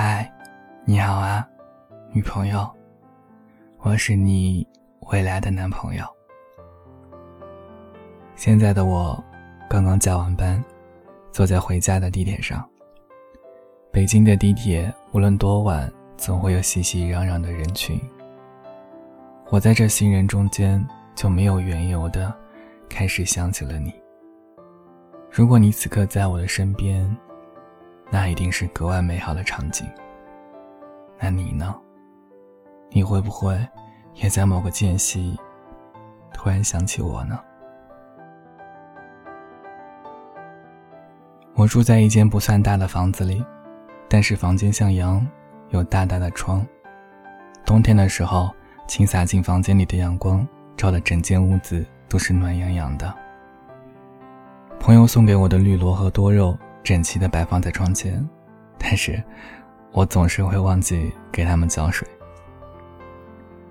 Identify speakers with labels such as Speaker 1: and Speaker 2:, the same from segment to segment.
Speaker 1: 嗨，你好啊，女朋友，我是你未来的男朋友。现在的我刚刚加完班，坐在回家的地铁上。北京的地铁无论多晚，总会有熙熙攘攘的人群。我在这行人中间，就没有缘由的开始想起了你。如果你此刻在我的身边，那一定是格外美好的场景。那你呢？你会不会也在某个间隙突然想起我呢？我住在一间不算大的房子里，但是房间向阳，有大大的窗。冬天的时候，倾洒进房间里的阳光，照得整间屋子都是暖洋洋的。朋友送给我的绿萝和多肉整齐地摆放在窗前，但是，我总是会忘记给它们浇水。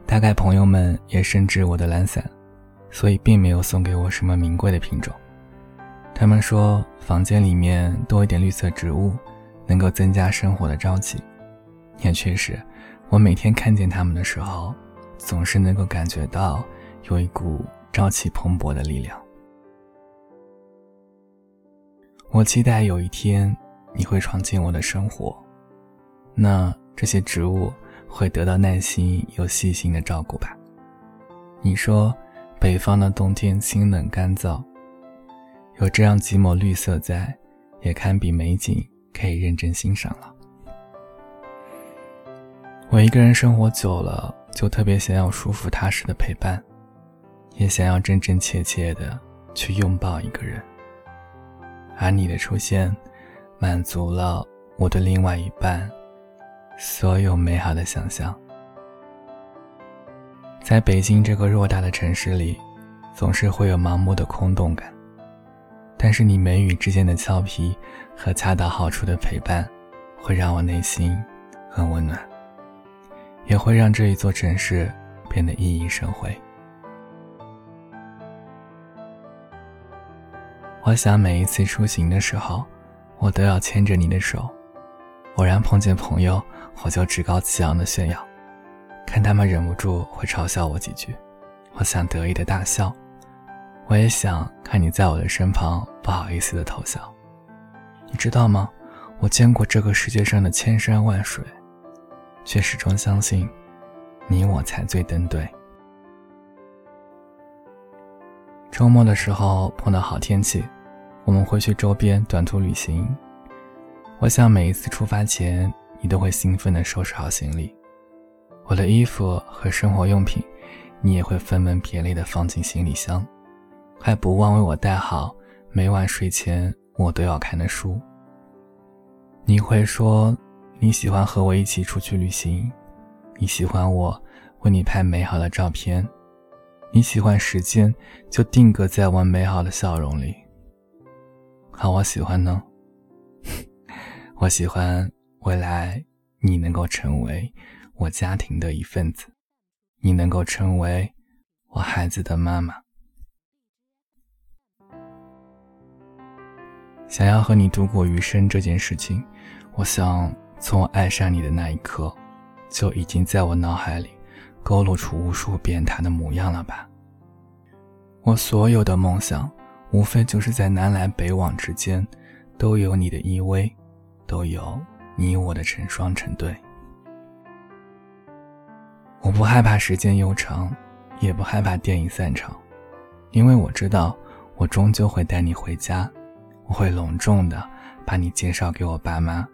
Speaker 1: 大概朋友们也深知我的懒散，所以并没有送给我什么名贵的品种。他们说房间里面多一点绿色植物，能够增加生活的朝气。也确实，我每天看见它们的时候，总是能够感觉到有一股朝气蓬勃的力量。我期待有一天你会闯进我的生活，那这些植物会得到耐心又细心的照顾吧。你说，北方的冬天清冷干燥，有这样几抹绿色在，也堪比美景，可以认真欣赏了。我一个人生活久了，就特别想要舒服踏实的陪伴，也想要真真切切的去拥抱一个人。而你的出现，满足了我对另外一半所有美好的想象。在北京这个偌大的城市里，总是会有盲目的空洞感，但是你眉宇之间的俏皮和恰到好处的陪伴，会让我内心很温暖，也会让这一座城市变得熠熠生辉。我想每一次出行的时候，我都要牵着你的手。偶然碰见朋友，我就趾高气扬的炫耀，看他们忍不住会嘲笑我几句，我想得意的大笑。我也想看你在我的身旁不好意思的偷笑。你知道吗？我见过这个世界上的千山万水，却始终相信，你我才最登对。周末的时候碰到好天气。我们会去周边短途旅行。我想每一次出发前，你都会兴奋地收拾好行李。我的衣服和生活用品，你也会分门别类地放进行李箱，还不忘为我带好每晚睡前我都要看的书。你会说你喜欢和我一起出去旅行，你喜欢我为你拍美好的照片，你喜欢时间就定格在我美好的笑容里。好，我喜欢呢。我喜欢未来你能够成为我家庭的一份子，你能够成为我孩子的妈妈。想要和你度过余生这件事情，我想从我爱上你的那一刻，就已经在我脑海里勾勒出无数遍他的模样了吧。我所有的梦想。无非就是在南来北往之间，都有你的依偎，都有你我的成双成对。我不害怕时间悠长，也不害怕电影散场，因为我知道，我终究会带你回家，我会隆重的把你介绍给我爸妈，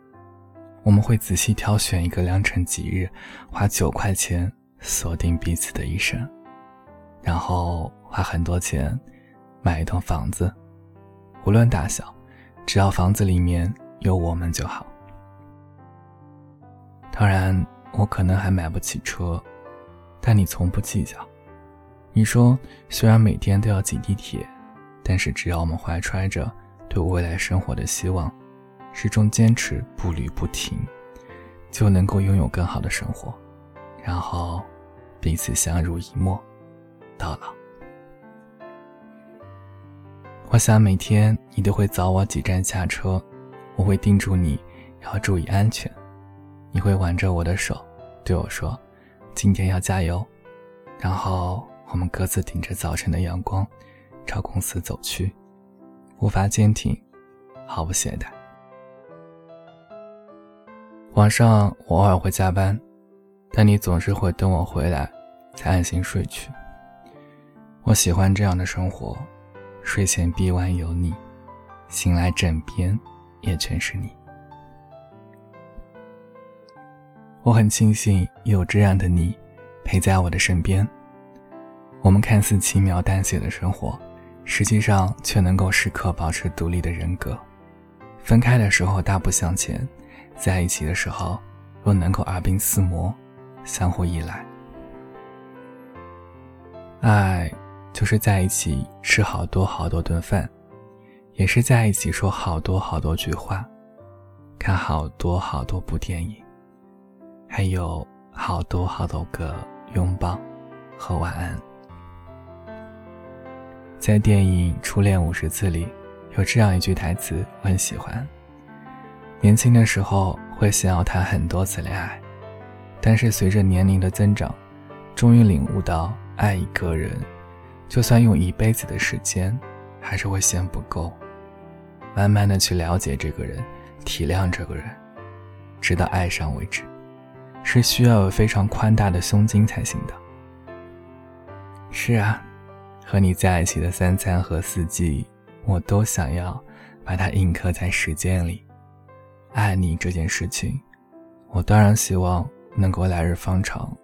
Speaker 1: 我们会仔细挑选一个良辰吉日，花九块钱锁定彼此的一生，然后花很多钱。买一栋房子，无论大小，只要房子里面有我们就好。当然，我可能还买不起车，但你从不计较。你说，虽然每天都要挤地铁，但是只要我们怀揣着对未来生活的希望，始终坚持步履不停，就能够拥有更好的生活，然后彼此相濡以沫，到老。我想每天你都会早我几站下车，我会叮嘱你要注意安全，你会挽着我的手，对我说：“今天要加油。”然后我们各自顶着早晨的阳光，朝公司走去，步伐坚挺，毫不懈怠。晚上我偶尔会加班，但你总是会等我回来，才安心睡去。我喜欢这样的生活，睡前臂弯有你，醒来枕边也全是你。我很庆幸有这样的你，陪在我的身边。我们看似轻描淡写的生活，实际上却能够时刻保持独立的人格。分开的时候大步向前，在一起的时候又能够耳鬓厮磨，相互依赖。爱，就是在一起吃好多好多顿饭，也是在一起说好多好多句话，看好多好多部电影。还有好多好多个拥抱和晚安。在电影《初恋五十次》里，有这样一句台词，我很喜欢。年轻的时候会想要谈很多次恋爱，但是随着年龄的增长，终于领悟到，爱一个人，就算用一辈子的时间，还是会嫌不够。慢慢的去了解这个人，体谅这个人，直到爱上为止。是需要有非常宽大的胸襟才行的。是啊，和你在一起的三餐和四季，我都想要把它印刻在时间里。爱你这件事情，我当然希望能够来日方长，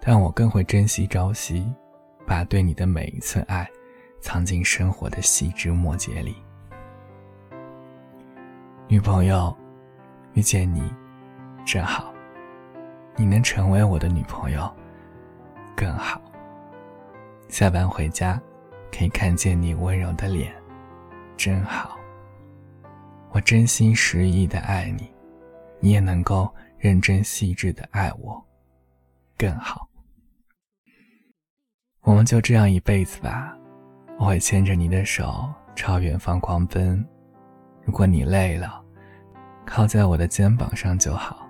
Speaker 1: 但我更会珍惜朝夕，把对你的每一寸爱藏进生活的细枝末节里。女朋友，遇见你。真好，你能成为我的女朋友，更好。下班回家，可以看见你温柔的脸，真好。我真心实意的爱你，你也能够认真细致的爱我，更好。我们就这样一辈子吧，我会牵着你的手朝远方狂奔。如果你累了，靠在我的肩膀上就好。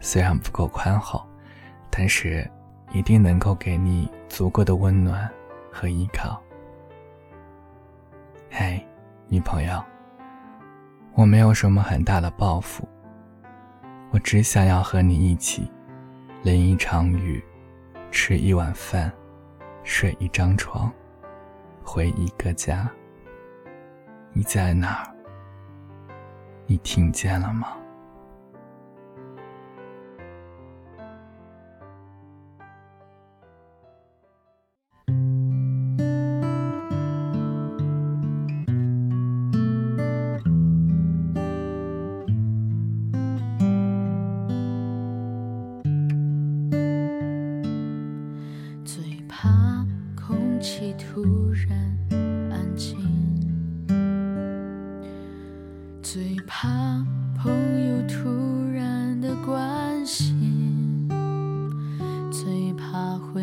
Speaker 1: 虽然不够宽厚，但是一定能够给你足够的温暖和依靠。嘿，女朋友，我没有什么很大的抱负，我只想要和你一起淋一场雨，吃一碗饭，睡一张床，回一个家。你在哪儿？你听见了吗？
Speaker 2: 最怕朋友突然的关心，最怕回